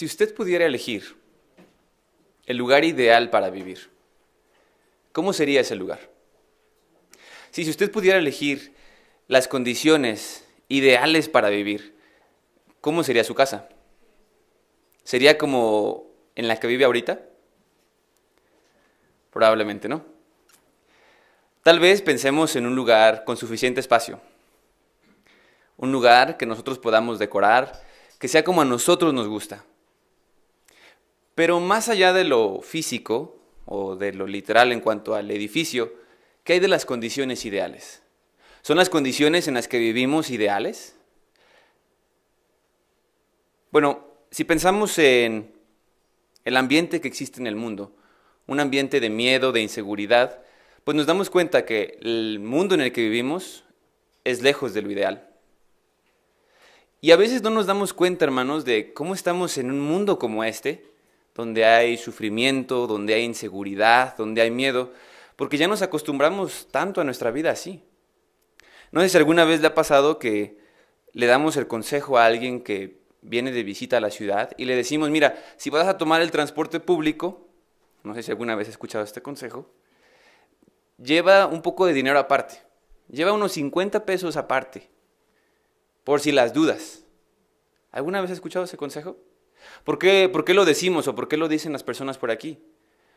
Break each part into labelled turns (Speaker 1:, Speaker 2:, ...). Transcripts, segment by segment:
Speaker 1: Si usted pudiera elegir el lugar ideal para vivir, ¿cómo sería ese lugar? Si, usted pudiera elegir las condiciones ideales para vivir, ¿cómo sería su casa? ¿Sería como en la que vive ahorita? Probablemente no. Tal vez pensemos en un lugar con suficiente espacio. Un lugar que nosotros podamos decorar, que sea como a nosotros nos gusta. Pero más allá de lo físico o de lo literal en cuanto al edificio, ¿qué hay de las condiciones ideales? ¿Son las condiciones en las que vivimos ideales? Bueno, si pensamos en el ambiente que existe en el mundo, un ambiente de miedo, de inseguridad, pues nos damos cuenta que el mundo en el que vivimos es lejos de lo ideal. Y a veces no nos damos cuenta, hermanos, de cómo estamos en un mundo como este, donde hay sufrimiento, donde hay inseguridad, donde hay miedo, porque ya nos acostumbramos tanto a nuestra vida así. No sé si alguna vez le ha pasado que le damos el consejo a alguien que viene de visita a la ciudad y le decimos, mira, si vas a tomar el transporte público, no sé si alguna vez has escuchado este consejo, lleva un poco de dinero aparte, lleva unos 50 pesos aparte, por si las dudas. ¿Alguna vez has escuchado ese consejo? ¿Por qué, ¿Por qué lo decimos o por qué lo dicen las personas por aquí?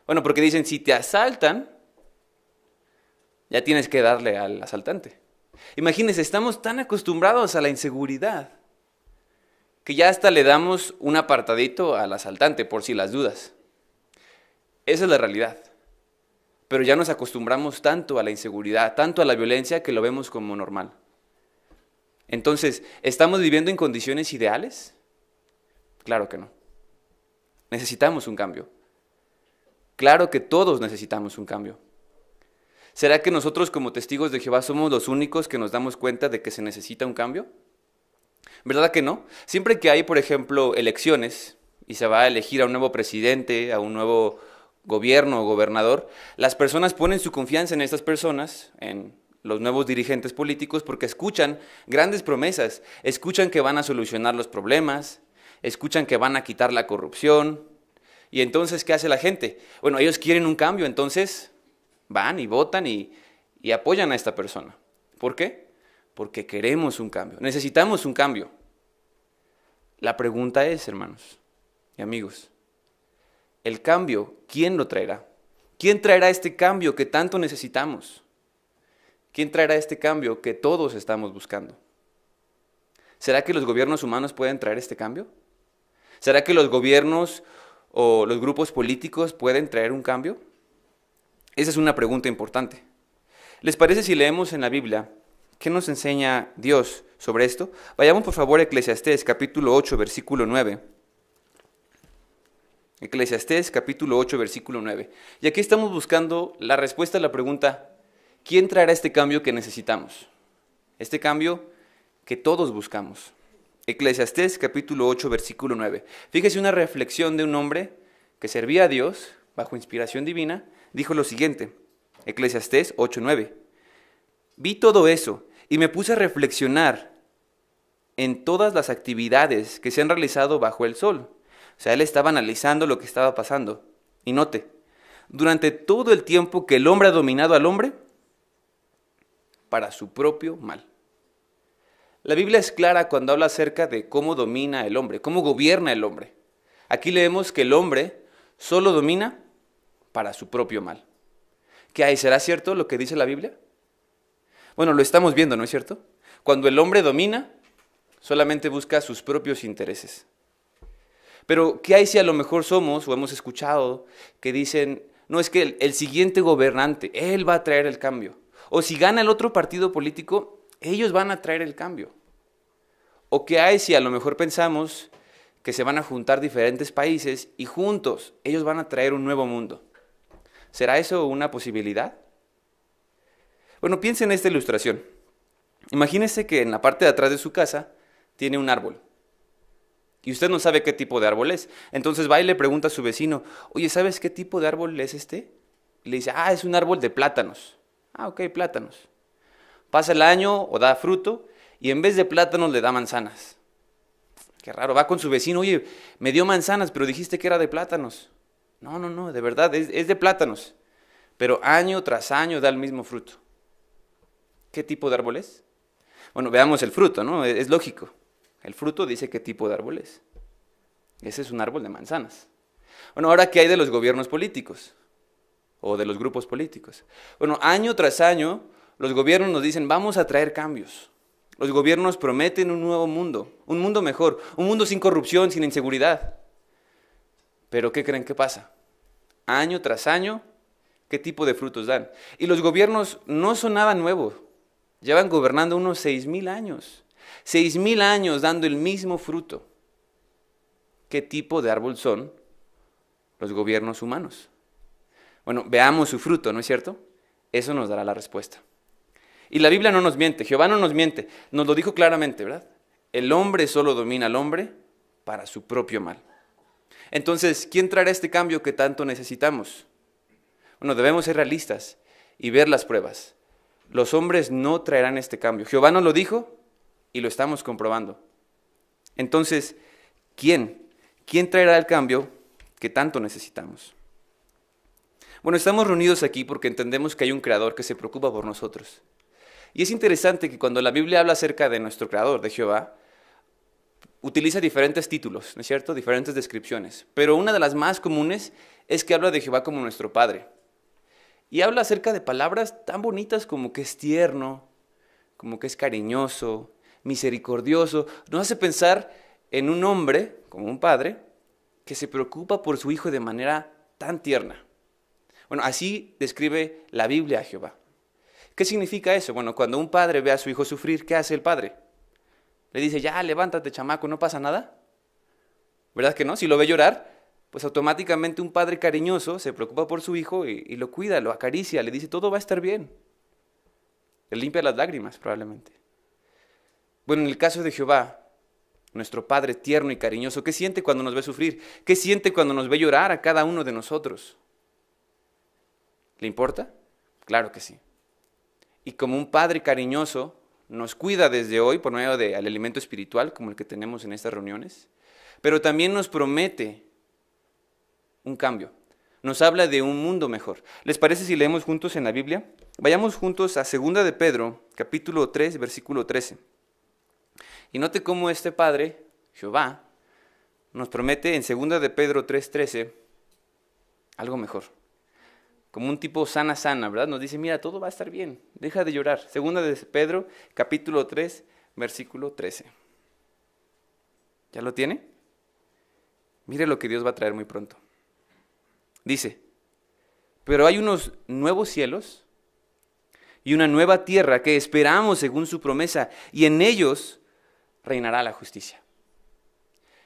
Speaker 1: Bueno, porque dicen, si te asaltan, ya tienes que darle al asaltante. Imagínense, estamos tan acostumbrados a la inseguridad que ya hasta le damos un apartadito al asaltante por si las dudas. Esa es la realidad. Pero ya nos acostumbramos tanto a la inseguridad, tanto a la violencia, que lo vemos como normal. Entonces, ¿estamos viviendo en condiciones ideales? Claro que no. Necesitamos un cambio. Claro que todos necesitamos un cambio. ¿Será que nosotros como testigos de Jehová somos los únicos que nos damos cuenta de que se necesita un cambio? ¿Verdad que no? Siempre que hay, por ejemplo, elecciones y se va a elegir a un nuevo presidente, a un nuevo gobierno o gobernador, las personas ponen su confianza en estas personas, en los nuevos dirigentes políticos, porque escuchan grandes promesas, escuchan que van a solucionar los problemas, escuchan que van a quitar la corrupción. Y entonces, ¿qué hace la gente? Bueno, ellos quieren un cambio, entonces van y votan y, apoyan a esta persona. ¿Por qué? Porque queremos un cambio, necesitamos un cambio. La pregunta es, hermanos y amigos, el cambio, ¿quién lo traerá? ¿Quién traerá este cambio que tanto necesitamos? ¿Quién traerá este cambio que todos estamos buscando? ¿Será que los gobiernos humanos pueden traer este cambio? ¿Será que los gobiernos o los grupos políticos pueden traer un cambio? Esa es una pregunta importante. ¿Les parece si leemos en la Biblia qué nos enseña Dios sobre esto? Vayamos por favor a Eclesiastés capítulo 8 versículo 9. Eclesiastés capítulo 8 versículo 9. Y aquí estamos buscando la respuesta a la pregunta, ¿quién traerá este cambio que necesitamos? Este cambio que todos buscamos. Eclesiastés capítulo 8 versículo 9. Fíjese una reflexión de un hombre que servía a Dios bajo inspiración divina, dijo lo siguiente. Eclesiastés 9. Vi todo eso y me puse a reflexionar en todas las actividades que se han realizado bajo el sol o sea, él estaba analizando lo que estaba pasando. Y note, durante todo el tiempo que el hombre ha dominado al hombre, para su propio mal. La Biblia es clara cuando habla acerca de cómo domina el hombre, cómo gobierna el hombre. Aquí leemos que el hombre solo domina para su propio mal. ¿Qué hay? ¿Será cierto lo que dice la Biblia? Bueno, lo estamos viendo, ¿no es cierto? Cuando el hombre domina, solamente busca sus propios intereses. Pero, ¿qué hay si a lo mejor somos o hemos escuchado que dicen, no es que el, siguiente gobernante, él va a traer el cambio? O si gana el otro partido político, ellos van a traer el cambio. ¿O qué hay si a lo mejor pensamos que se van a juntar diferentes países y juntos ellos van a traer un nuevo mundo? ¿Será eso una posibilidad? Bueno, piensen en esta ilustración. Imagínese que en la parte de atrás de su casa tiene un árbol y usted no sabe qué tipo de árbol es. Entonces va y le pregunta a su vecino, oye, ¿sabes qué tipo de árbol es este? Y le dice, ah, es un árbol de plátanos. Ah, ok, plátanos. Pasa el año o da fruto y en vez de plátanos le da manzanas. Qué raro, va con su vecino, oye, me dio manzanas, pero dijiste que era de plátanos. No, no, no, de verdad, es, es de plátanos. Pero año tras año da el mismo fruto. ¿Qué tipo de árbol es? Bueno, veamos el fruto, ¿no? Es, es lógico. El fruto dice qué tipo de árbol es. Ese es un árbol de manzanas. Bueno, ahora, ¿qué hay de los gobiernos políticos? O de los grupos políticos. Bueno, año tras año, los gobiernos nos dicen, vamos a traer cambios. Los gobiernos prometen un nuevo mundo, un mundo mejor, un mundo sin corrupción, sin inseguridad. Pero ¿qué creen que pasa? Año tras año, ¿qué tipo de frutos dan? Y los gobiernos no son nada nuevo. Llevan gobernando unos seis mil años. Seis mil años dando el mismo fruto. ¿Qué tipo de árbol son los gobiernos humanos? Bueno, veamos su fruto, ¿no es cierto? Eso nos dará la respuesta. Y la Biblia no nos miente, Jehová no nos miente, nos lo dijo claramente, ¿verdad? El hombre solo domina al hombre para su propio mal. Entonces, ¿quién traerá este cambio que tanto necesitamos? Bueno, debemos ser realistas y ver las pruebas. Los hombres no traerán este cambio. Jehová nos lo dijo y lo estamos comprobando. Entonces, ¿quién? ¿Quién traerá el cambio que tanto necesitamos? Bueno, estamos reunidos aquí porque entendemos que hay un creador que se preocupa por nosotros. Y es interesante que cuando la Biblia habla acerca de nuestro creador, de Jehová, utiliza diferentes títulos, ¿no es cierto? Diferentes descripciones. Pero una de las más comunes es que habla de Jehová como nuestro Padre. Y habla acerca de palabras tan bonitas como que es tierno, como que es cariñoso, misericordioso. Nos hace pensar en un hombre, como un padre, que se preocupa por su hijo de manera tan tierna. Bueno, así describe la Biblia a Jehová. ¿Qué significa eso? Bueno, cuando un padre ve a su hijo sufrir, ¿qué hace el padre? Le dice, ya, levántate, chamaco, no pasa nada. ¿Verdad que no? Si lo ve llorar, pues automáticamente un padre cariñoso se preocupa por su hijo y, lo cuida, lo acaricia, le dice, todo va a estar bien. Le limpia las lágrimas, probablemente. Bueno, en el caso de Jehová, nuestro Padre tierno y cariñoso, ¿qué siente cuando nos ve sufrir? ¿Qué siente cuando nos ve llorar a cada uno de nosotros? ¿Le importa? Claro que sí. Y como un padre cariñoso nos cuida desde hoy por medio del alimento espiritual como el que tenemos en estas reuniones, pero también nos promete un cambio. Nos habla de un mundo mejor. ¿Les parece si leemos juntos en la Biblia? Vayamos juntos a 2 de Pedro, capítulo 3, versículo 13. Y note cómo este Padre, Jehová, nos promete en 2 de Pedro 3:13 algo mejor como un tipo sana, sana, ¿verdad? Nos dice, mira, todo va a estar bien, deja de llorar. Segunda de Pedro, capítulo 3, versículo 13. ¿Ya lo tiene? Mire lo que Dios va a traer muy pronto. Dice, pero hay unos nuevos cielos y una nueva tierra que esperamos según su promesa, y en ellos reinará la justicia.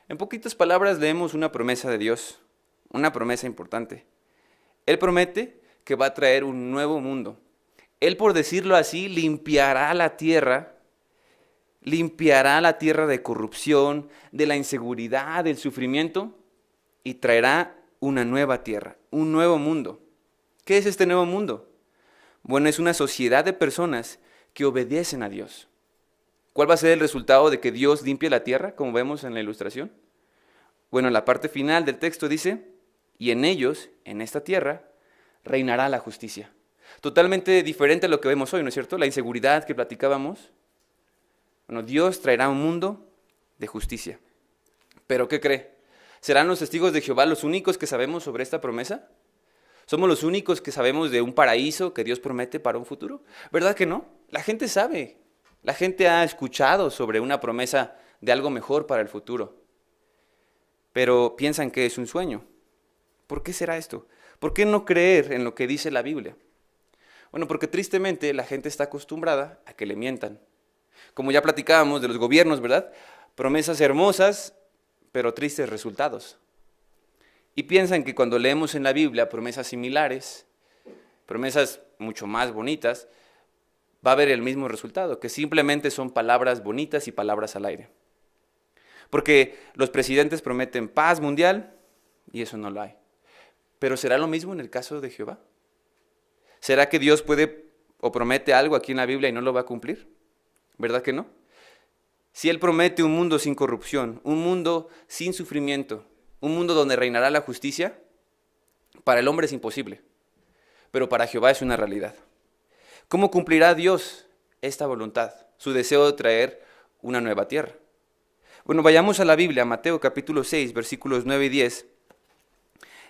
Speaker 1: En poquitas palabras leemos una promesa de Dios, una promesa importante. Él promete que va a traer un nuevo mundo. Él, por decirlo así, limpiará la tierra, limpiará la tierra de corrupción, de la inseguridad, del sufrimiento, y traerá una nueva tierra, un nuevo mundo. ¿Qué es este nuevo mundo? Bueno, es una sociedad de personas que obedecen a Dios. ¿Cuál va a ser el resultado de que Dios limpie la tierra, como vemos en la ilustración? Bueno, en la parte final del texto dice, y en ellos, en esta tierra, reinará la justicia. Totalmente diferente a lo que vemos hoy, ¿no es cierto? La inseguridad que platicábamos. Bueno, Dios traerá un mundo de justicia. ¿Pero qué cree? ¿Serán los testigos de Jehová los únicos que sabemos sobre esta promesa? ¿Somos los únicos que sabemos de un paraíso que Dios promete para un futuro? ¿Verdad que no? La gente sabe. La gente ha escuchado sobre una promesa de algo mejor para el futuro. Pero piensan que es un sueño. ¿Por qué será esto? ¿Por qué no creer en lo que dice la Biblia? Bueno, porque tristemente la gente está acostumbrada a que le mientan. Como ya platicábamos de los gobiernos, ¿verdad? Promesas hermosas, pero tristes resultados. Y piensan que cuando leemos en la Biblia promesas similares, promesas mucho más bonitas, va a haber el mismo resultado, que simplemente son palabras bonitas y palabras al aire. Porque los presidentes prometen paz mundial y eso no lo hay. Pero ¿será lo mismo en el caso de Jehová? ¿Será que Dios puede o promete algo aquí en la Biblia y no lo va a cumplir? ¿Verdad que no? Si Él promete un mundo sin corrupción, un mundo sin sufrimiento, un mundo donde reinará la justicia, para el hombre es imposible, pero para Jehová es una realidad. ¿Cómo cumplirá Dios esta voluntad, su deseo de traer una nueva tierra? Bueno, vayamos a la Biblia, Mateo capítulo 6, versículos 9 y 10.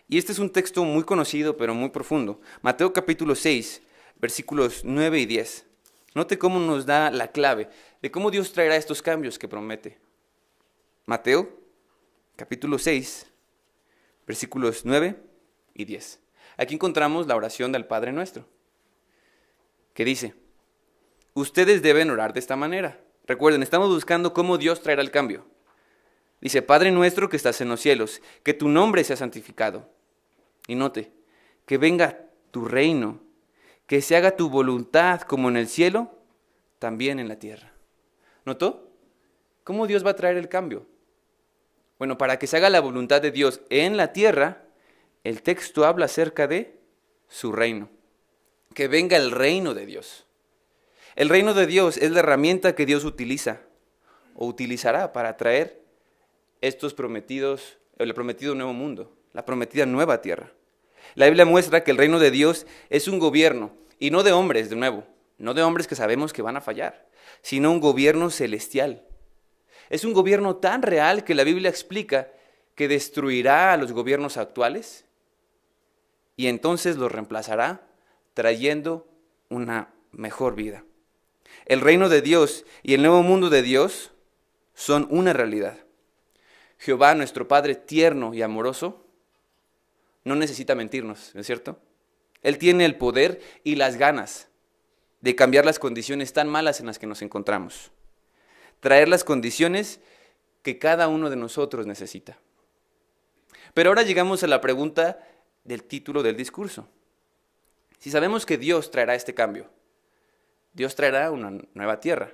Speaker 1: Y este es un texto muy conocido, pero muy profundo. Mateo capítulo 6, versículos 9 y 10. Note cómo nos da la clave de cómo Dios traerá estos cambios que promete. Mateo capítulo 6, versículos 9 y 10. Aquí encontramos la oración del Padre Nuestro, que dice, ustedes deben orar de esta manera. Recuerden, estamos buscando cómo Dios traerá el cambio. Dice, Padre nuestro que estás en los cielos, que tu nombre sea santificado. Y note, que venga tu reino, que se haga tu voluntad como en el cielo, también en la tierra. ¿Notó? ¿Cómo Dios va a traer el cambio? Bueno, para que se haga la voluntad de Dios en la tierra, el texto habla acerca de su reino. Que venga el reino de Dios. El reino de Dios es la herramienta que Dios utiliza o utilizará para traer estos prometidos, el prometido nuevo mundo, la prometida nueva tierra. La Biblia muestra que el reino de Dios es un gobierno, y no de hombres, de nuevo, no de hombres que sabemos que van a fallar, sino un gobierno celestial. Es un gobierno tan real que la Biblia explica que destruirá a los gobiernos actuales y entonces los reemplazará trayendo una mejor vida. El reino de Dios y el nuevo mundo de Dios son una realidad. Jehová, nuestro Padre tierno y amoroso, no necesita mentirnos, ¿no es cierto? Él tiene el poder y las ganas de cambiar las condiciones tan malas en las que nos encontramos. Traer las condiciones que cada uno de nosotros necesita. Pero ahora llegamos a la pregunta del título del discurso. Si sabemos que Dios traerá este cambio, Dios traerá una nueva tierra.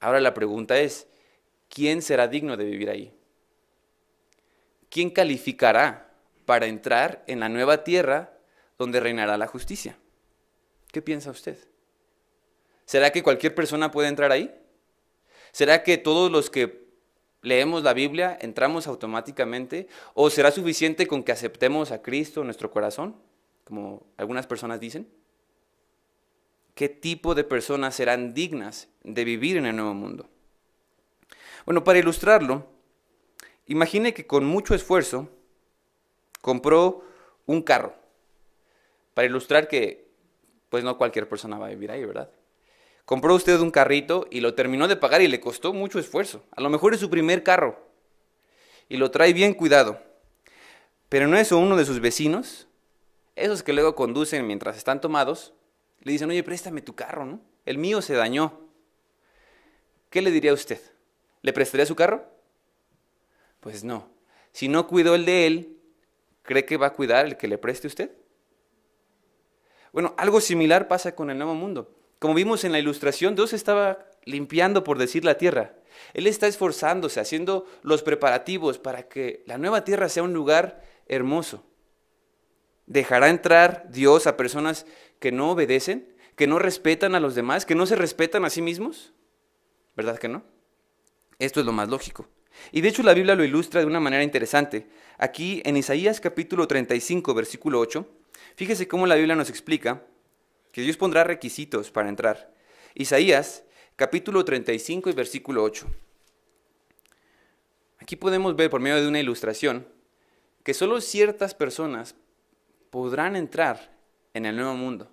Speaker 1: Ahora la pregunta es, ¿quién será digno de vivir ahí? ¿Quién calificará para entrar en la nueva tierra donde reinará la justicia. ¿Qué piensa usted? ¿Será que cualquier persona puede entrar ahí? ¿Será que todos los que leemos la Biblia entramos automáticamente? ¿O será suficiente con que aceptemos a Cristo en nuestro corazón, como algunas personas dicen? ¿Qué tipo de personas serán dignas de vivir en el nuevo mundo? Bueno, para ilustrarlo, imagine que con mucho esfuerzo compró un carro. Para ilustrar que, pues no cualquier persona va a vivir ahí, ¿verdad? Compró usted un carrito y lo terminó de pagar y le costó mucho esfuerzo. A lo mejor es su primer carro y lo trae bien cuidado. Pero no es uno de sus vecinos, esos que luego conducen mientras están tomados, le dicen, oye, préstame tu carro, ¿no? El mío se dañó. ¿Qué le diría a usted? ¿Le prestaría su carro? Pues no. Si no cuidó el de él, ¿cree que va a cuidar el que le preste usted? Bueno, algo similar pasa con el nuevo mundo. Como vimos en la ilustración, Dios estaba limpiando, por decir, la tierra. Él está esforzándose, haciendo los preparativos para que la nueva tierra sea un lugar hermoso. ¿Dejará entrar Dios a personas que no obedecen, que no respetan a los demás, que no se respetan a sí mismos? ¿Verdad que no? Esto es lo más lógico. Y de hecho la Biblia lo ilustra de una manera interesante. Aquí en Isaías capítulo 35, versículo 8, fíjese cómo la Biblia nos explica que Dios pondrá requisitos para entrar. Isaías capítulo 35 y versículo 8. Aquí podemos ver por medio de una ilustración que solo ciertas personas podrán entrar en el nuevo mundo.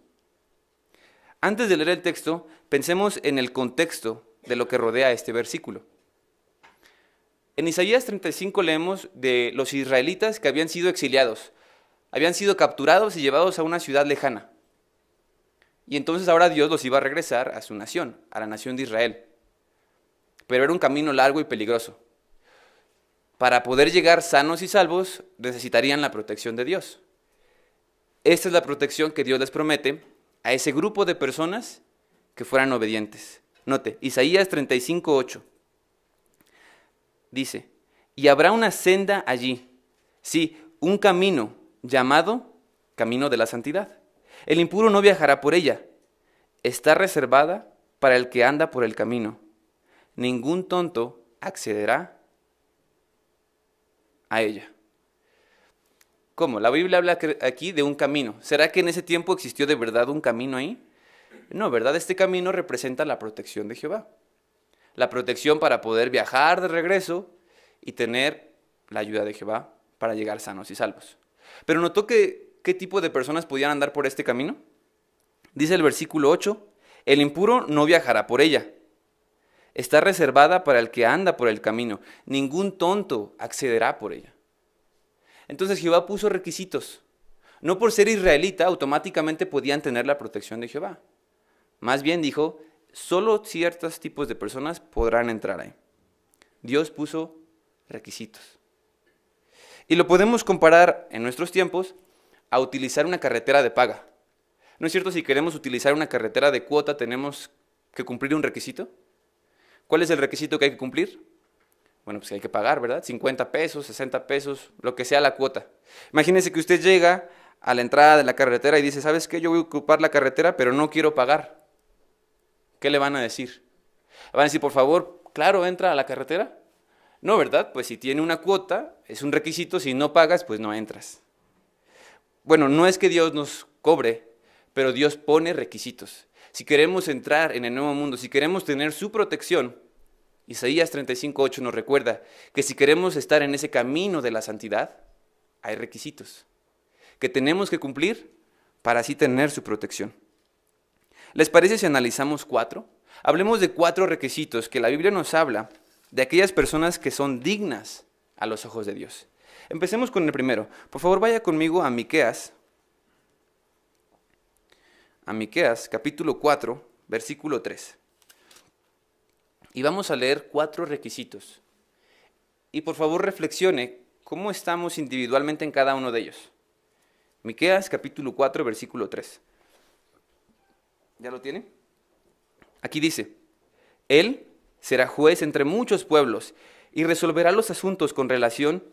Speaker 1: Antes de leer el texto, pensemos en el contexto de lo que rodea este versículo. En Isaías 35 leemos de los israelitas que habían sido exiliados, habían sido capturados y llevados a una ciudad lejana. Y entonces ahora Dios los iba a regresar a su nación, a la nación de Israel. Pero era un camino largo y peligroso. Para poder llegar sanos y salvos necesitarían la protección de Dios. Esta es la protección que Dios les promete a ese grupo de personas que fueran obedientes. Note, Isaías 35, 8 dice, y habrá una senda allí, sí, un camino llamado camino de la santidad. El impuro no viajará por ella, está reservada para el que anda por el camino. ningún tonto accederá a ella. ¿Cómo? La Biblia habla aquí de un camino. ¿Será que en ese tiempo existió de verdad un camino ahí? No, ¿verdad? Este camino representa la protección de Jehová. La protección para poder viajar de regreso y tener la ayuda de Jehová para llegar sanos y salvos. Pero notó que qué tipo de personas podían andar por este camino. Dice el versículo 8, el impuro no viajará por ella. Está reservada para el que anda por el camino. Ningún tonto accederá por ella. Entonces Jehová puso requisitos. No por ser israelita automáticamente podían tener la protección de Jehová. Más bien dijo, solo ciertos tipos de personas podrán entrar ahí. Dios puso requisitos. Y lo podemos comparar en nuestros tiempos a utilizar una carretera de paga. ¿No es cierto? Si queremos utilizar una carretera de cuota, tenemos que cumplir un requisito. ¿Cuál es el requisito que hay que cumplir? Bueno, pues hay que pagar, ¿verdad? 50 pesos, 60 pesos, lo que sea la cuota. Imagínese que usted llega a la entrada de la carretera y dice, ¿sabes qué? Yo voy a ocupar la carretera, pero no quiero pagar. ¿Qué le van a decir? Van a decir, por favor, claro, entra a la carretera. No, ¿verdad? Pues si tiene una cuota, es un requisito, si no pagas, pues no entras. Bueno, no es que Dios nos cobre, pero Dios pone requisitos. Si queremos entrar en el nuevo mundo, si queremos tener su protección, Isaías 35.8 nos recuerda que si queremos estar en ese camino de la santidad, hay requisitos que tenemos que cumplir para así tener su protección. ¿Les parece si analizamos cuatro? Hablemos de cuatro requisitos que la Biblia nos habla de aquellas personas que son dignas a los ojos de Dios. Empecemos con el primero. Por favor, vaya conmigo a Miqueas. A Miqueas, capítulo 4, versículo 3. Y vamos a leer cuatro requisitos. Y por favor, reflexione cómo estamos individualmente en cada uno de ellos. Miqueas, capítulo 4, versículo 3. ¿Ya lo tiene? Aquí dice, Él será juez entre muchos pueblos y resolverá los asuntos con relación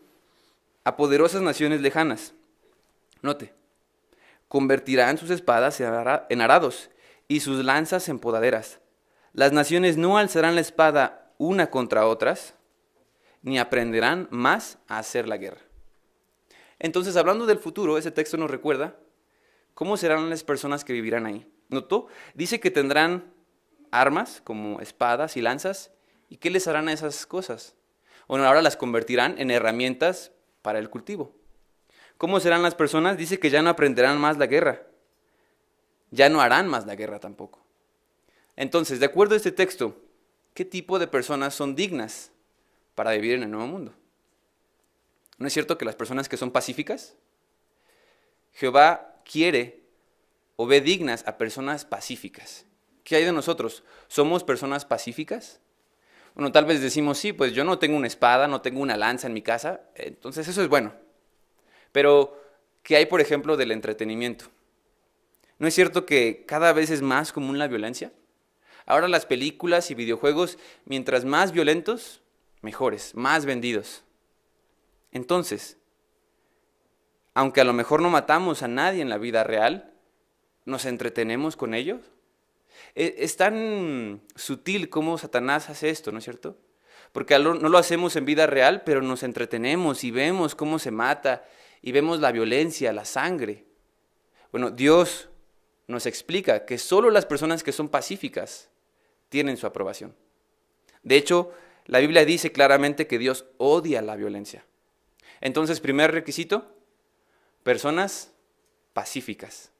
Speaker 1: a poderosas naciones lejanas. Note, convertirán sus espadas en arados y sus lanzas en podaderas. Las naciones no alzarán la espada una contra otras, ni aprenderán más a hacer la guerra. Entonces, hablando del futuro, ese texto nos recuerda cómo serán las personas que vivirán ahí. ¿Notó? Dice que tendrán armas como espadas y lanzas. ¿Y qué les harán a esas cosas? Bueno, ahora las convertirán en herramientas para el cultivo. ¿Cómo serán las personas? Dice que ya no aprenderán más la guerra. Ya no harán más la guerra tampoco. Entonces, de acuerdo a este texto, ¿qué tipo de personas son dignas para vivir en el nuevo mundo? ¿No es cierto que las personas que son pacíficas? Jehová quiere o ve dignas a personas pacíficas. ¿Qué hay de nosotros? ¿Somos personas pacíficas? Bueno, tal vez decimos, sí, pues yo no tengo una espada, no tengo una lanza en mi casa, entonces eso es bueno. Pero, ¿qué hay, por ejemplo, del entretenimiento? ¿No es cierto que cada vez es más común la violencia? Ahora las películas y videojuegos, mientras más violentos, mejores, más vendidos. Entonces, aunque a lo mejor no matamos a nadie en la vida real, nos entretenemos con ellos. E, es tan sutil como Satanás hace esto, ¿no es cierto? Porque no lo hacemos en vida real, pero nos entretenemos y vemos cómo se mata y vemos la violencia, la sangre. Bueno, Dios nos explica que solo las personas que son pacíficas tienen su aprobación. De hecho, la Biblia dice claramente que Dios odia la violencia. Entonces, primer requisito, personas pacíficas.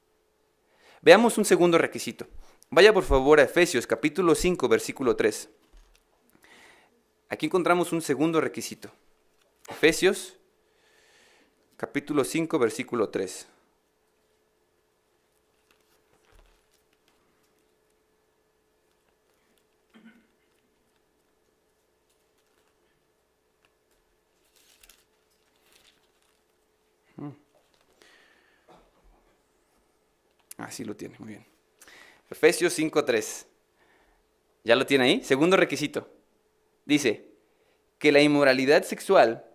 Speaker 1: Veamos un segundo requisito. Vaya por favor a Efesios capítulo 5, versículo 3. Aquí encontramos un segundo requisito. Efesios capítulo 5, versículo 3. Así lo tiene, muy bien. Efesios 5.3. ¿Ya lo tiene ahí? Segundo requisito. Dice que la inmoralidad sexual,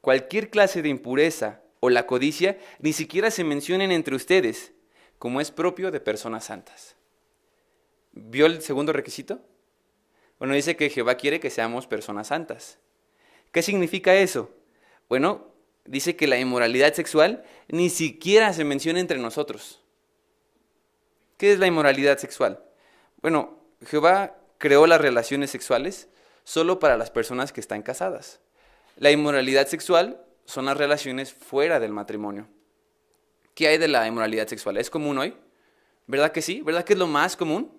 Speaker 1: cualquier clase de impureza o la codicia ni siquiera se mencionen entre ustedes, como es propio de personas santas. ¿Vio el segundo requisito? Bueno, dice que Jehová quiere que seamos personas santas. ¿Qué significa eso? Bueno, dice que la inmoralidad sexual ni siquiera se menciona entre nosotros. ¿Qué es la inmoralidad sexual? Bueno, Jehová creó las relaciones sexuales solo para las personas que están casadas. La inmoralidad sexual son las relaciones fuera del matrimonio. ¿Qué hay de la inmoralidad sexual? ¿Es común hoy? ¿Verdad que sí? ¿Verdad que es lo más común?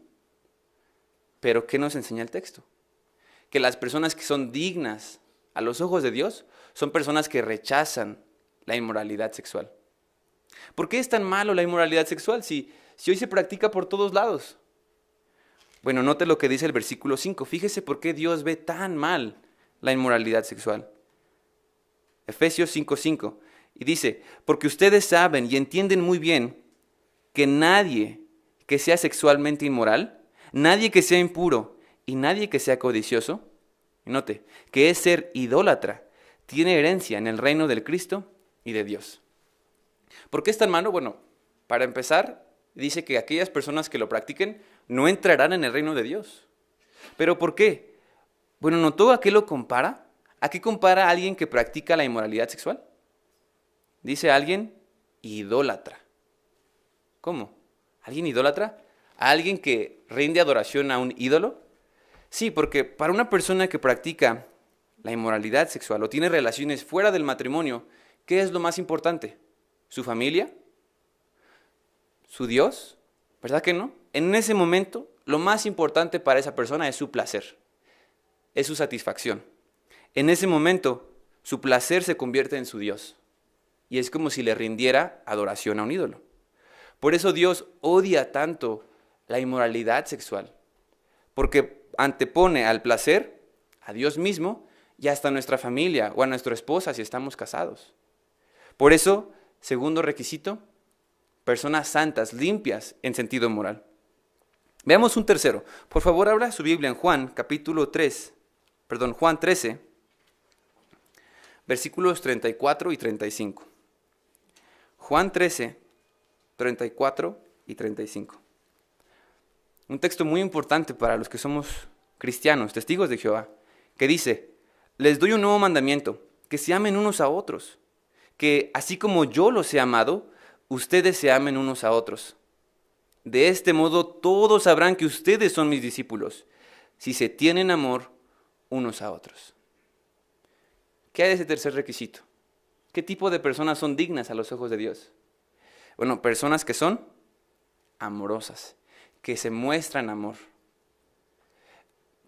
Speaker 1: Pero ¿qué nos enseña el texto? Que las personas que son dignas a los ojos de Dios son personas que rechazan la inmoralidad sexual. ¿Por qué es tan malo la inmoralidad sexual si, si hoy se practica por todos lados? Bueno, note lo que dice el versículo 5. Fíjese por qué Dios ve tan mal la inmoralidad sexual. Efesios 5:5. Y dice, porque ustedes saben y entienden muy bien que nadie que sea sexualmente inmoral, nadie que sea impuro y nadie que sea codicioso, note, que es ser idólatra, tiene herencia en el reino del Cristo y de Dios. ¿Por qué es tan malo? Bueno, para empezar, dice que aquellas personas que lo practiquen no entrarán en el reino de Dios. ¿Pero por qué? Bueno, ¿notó a qué lo compara? ¿A qué compara a alguien que practica la inmoralidad sexual? Dice alguien idólatra. ¿Cómo? ¿Alguien idólatra? ¿A alguien que rinde adoración a un ídolo? Sí, porque para una persona que practica la inmoralidad sexual o tiene relaciones fuera del matrimonio, ¿qué es lo más importante? ¿Su familia? ¿Su Dios? ¿Verdad que no? En ese momento, lo más importante para esa persona es su placer, es su satisfacción. En ese momento, su placer se convierte en su Dios. Y es como si le rindiera adoración a un ídolo. Por eso Dios odia tanto la inmoralidad sexual. Porque antepone al placer, a Dios mismo, y hasta a nuestra familia o a nuestra esposa si estamos casados. Por eso, segundo requisito, personas santas, limpias en sentido moral. Veamos un tercero. Por favor, abra su Biblia en Juan, capítulo 3, perdón, Juan 13, versículos 34 y 35. Juan 13, 34 y 35. Un texto muy importante para los que somos cristianos, testigos de Jehová, que dice, les doy un nuevo mandamiento, que se amen unos a otros, que así como yo los he amado, ustedes se amen unos a otros. De este modo todos sabrán que ustedes son mis discípulos, si se tienen amor unos a otros. ¿Qué hay de ese tercer requisito? ¿Qué tipo de personas son dignas a los ojos de Dios? Bueno, personas que son amorosas, que se muestran amor.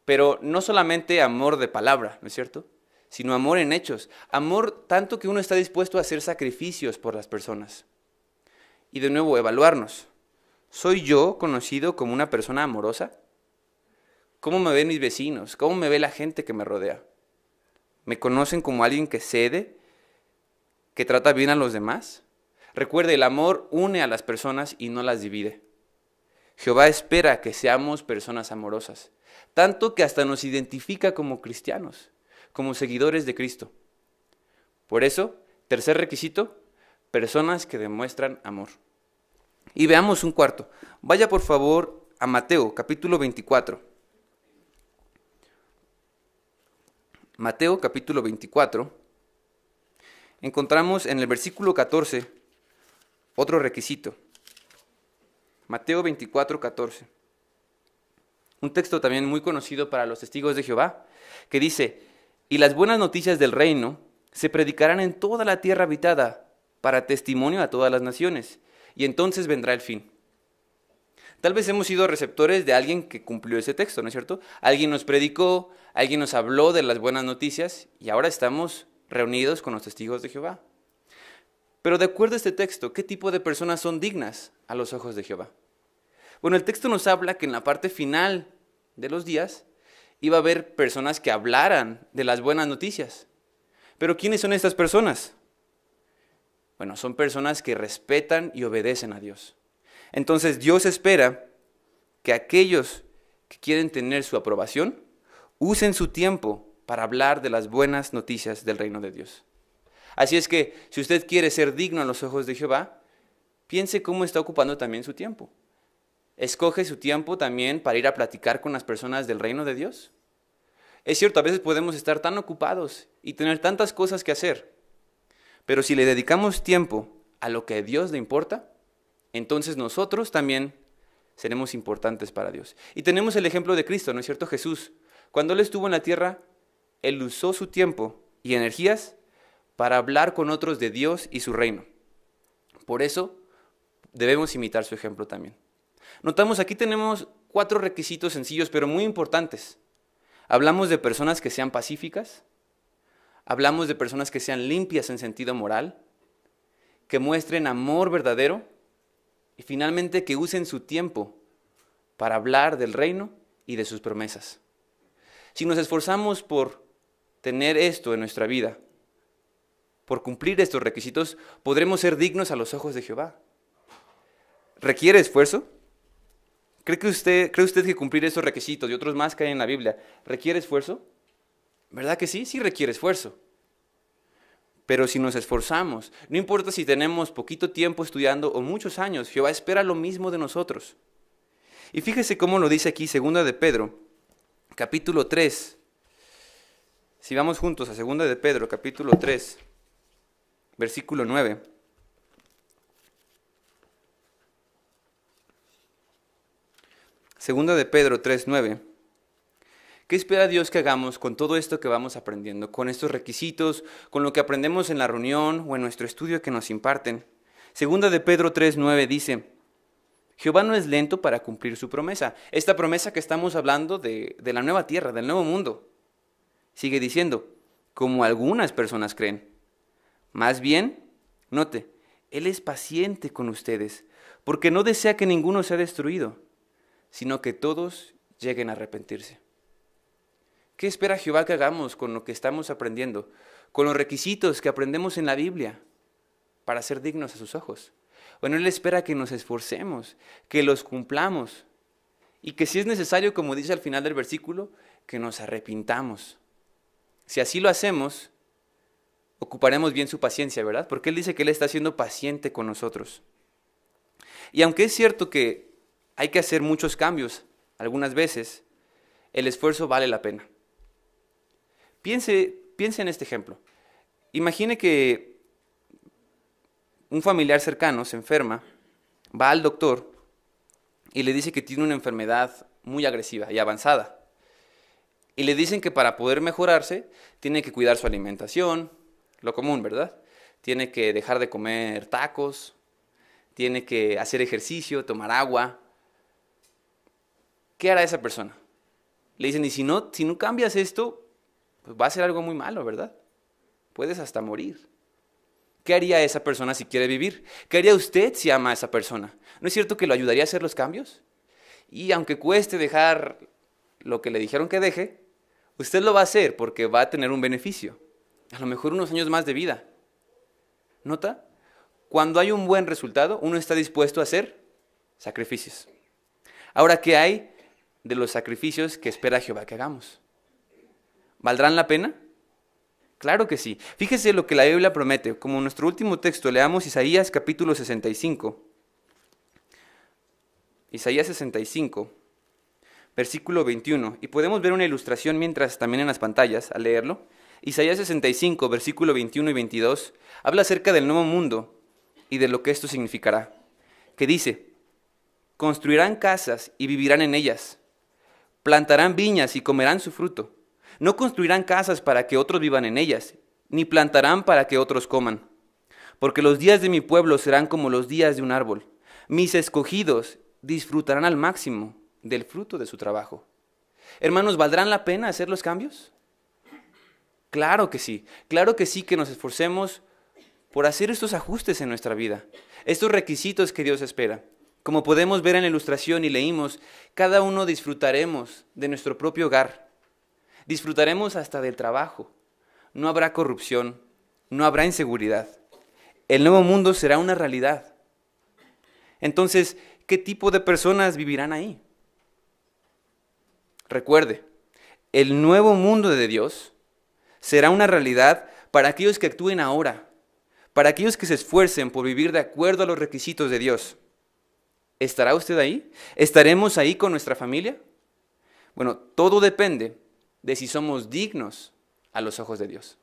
Speaker 1: Pero no solamente amor de palabra, ¿no es cierto? Sino amor en hechos. Amor tanto que uno está dispuesto a hacer sacrificios por las personas. Y de nuevo, evaluarnos. ¿Soy yo conocido como una persona amorosa? ¿Cómo me ven mis vecinos? ¿Cómo me ve la gente que me rodea? ¿Me conocen como alguien que cede? ¿Que trata bien a los demás? Recuerde, el amor une a las personas y no las divide. Jehová espera que seamos personas amorosas, tanto que hasta nos identifica como cristianos, como seguidores de Cristo. Por eso, tercer requisito, personas que demuestran amor. Y veamos un cuarto. Vaya por favor a Mateo capítulo 24. Mateo capítulo 24. Encontramos en el versículo 14 otro requisito. Mateo 24, 14. Un texto también muy conocido para los testigos de Jehová, que dice, y las buenas noticias del reino se predicarán en toda la tierra habitada para testimonio a todas las naciones, y entonces vendrá el fin. Tal vez hemos sido receptores de alguien que cumplió ese texto, ¿no es cierto? Alguien nos predicó, alguien nos habló de las buenas noticias y ahora estamos reunidos con los testigos de Jehová. Pero de acuerdo a este texto, ¿qué tipo de personas son dignas a los ojos de Jehová? Bueno, el texto nos habla que en la parte final de los días iba a haber personas que hablaran de las buenas noticias. Pero ¿quiénes son estas personas? Bueno, son personas que respetan y obedecen a Dios. Entonces Dios espera que aquellos que quieren tener su aprobación usen su tiempo para hablar de las buenas noticias del reino de Dios. Así es que si usted quiere ser digno a los ojos de Jehová, piense cómo está ocupando también su tiempo. Escoge su tiempo también para ir a platicar con las personas del reino de Dios. Es cierto, a veces podemos estar tan ocupados y tener tantas cosas que hacer, pero si le dedicamos tiempo a lo que a Dios le importa, entonces nosotros también seremos importantes para Dios. Y tenemos el ejemplo de Cristo, ¿no es cierto? Jesús, cuando Él estuvo en la tierra, Él usó su tiempo y energías para hablar con otros de Dios y su reino. Por eso debemos imitar su ejemplo también. Notamos aquí tenemos cuatro requisitos sencillos pero muy importantes. Hablamos de personas que sean pacíficas, hablamos de personas que sean limpias en sentido moral, que muestren amor verdadero y finalmente que usen su tiempo para hablar del reino y de sus promesas. Si nos esforzamos por tener esto en nuestra vida, por cumplir estos requisitos, podremos ser dignos a los ojos de Jehová. ¿Requiere esfuerzo? ¿Cree, que usted, ¿Cree usted que cumplir estos requisitos y otros más que hay en la Biblia requiere esfuerzo? ¿Verdad que sí? Sí requiere esfuerzo. Pero si nos esforzamos, no importa si tenemos poquito tiempo estudiando o muchos años, Jehová espera lo mismo de nosotros. Y fíjese cómo lo dice aquí Segunda de Pedro, capítulo 3. Si vamos juntos a Segunda de Pedro, capítulo 3, versículo 9. Segunda de Pedro 3:9. ¿Qué espera Dios que hagamos con todo esto que vamos aprendiendo, con estos requisitos, con lo que aprendemos en la reunión o en nuestro estudio que nos imparten? Segunda de Pedro 3:9 dice, Jehová no es lento para cumplir su promesa. Esta promesa que estamos hablando de, de la nueva tierra, del nuevo mundo. Sigue diciendo, como algunas personas creen. Más bien, note, Él es paciente con ustedes, porque no desea que ninguno sea destruido sino que todos lleguen a arrepentirse. ¿Qué espera Jehová que hagamos con lo que estamos aprendiendo, con los requisitos que aprendemos en la Biblia para ser dignos a sus ojos? Bueno, Él espera que nos esforcemos, que los cumplamos y que si es necesario, como dice al final del versículo, que nos arrepintamos. Si así lo hacemos, ocuparemos bien su paciencia, ¿verdad? Porque Él dice que Él está siendo paciente con nosotros. Y aunque es cierto que hay que hacer muchos cambios algunas veces, el esfuerzo vale la pena. Piense, piense en este ejemplo. Imagine que un familiar cercano se enferma, va al doctor y le dice que tiene una enfermedad muy agresiva y avanzada. Y le dicen que para poder mejorarse tiene que cuidar su alimentación, lo común, ¿verdad? Tiene que dejar de comer tacos, tiene que hacer ejercicio, tomar agua, ¿qué hará esa persona? Le dicen, y si no, si no cambias esto, pues va a ser algo muy malo, ¿verdad? Puedes hasta morir. ¿Qué haría esa persona si quiere vivir? ¿Qué haría usted si ama a esa persona? ¿No es cierto que lo ayudaría a hacer los cambios? Y aunque cueste dejar lo que le dijeron que deje, usted lo va a hacer porque va a tener un beneficio. A lo mejor unos años más de vida. ¿Nota? Cuando hay un buen resultado, uno está dispuesto a hacer sacrificios. Ahora, ¿qué hay de los sacrificios que espera Jehová que hagamos. ¿Valdrán la pena? Claro que sí. Fíjese lo que la Biblia promete. Como nuestro último texto, leamos Isaías capítulo 65. Isaías 65, versículo 21. Y podemos ver una ilustración mientras también en las pantallas al leerlo. Isaías 65, versículo 21 y 22, habla acerca del nuevo mundo y de lo que esto significará. Que dice, construirán casas y vivirán en ellas Plantarán viñas y comerán su fruto. No construirán casas para que otros vivan en ellas, ni plantarán para que otros coman. Porque los días de mi pueblo serán como los días de un árbol. Mis escogidos disfrutarán al máximo del fruto de su trabajo. Hermanos, ¿valdrán la pena hacer los cambios? Claro que sí, claro que sí que nos esforcemos por hacer estos ajustes en nuestra vida, estos requisitos que Dios espera. Como podemos ver en la ilustración y leímos, cada uno disfrutaremos de nuestro propio hogar. Disfrutaremos hasta del trabajo. No habrá corrupción, no habrá inseguridad. El nuevo mundo será una realidad. Entonces, ¿qué tipo de personas vivirán ahí? Recuerde, el nuevo mundo de Dios será una realidad para aquellos que actúen ahora, para aquellos que se esfuercen por vivir de acuerdo a los requisitos de Dios. ¿Estará usted ahí? ¿Estaremos ahí con nuestra familia? Bueno, todo depende de si somos dignos a los ojos de Dios.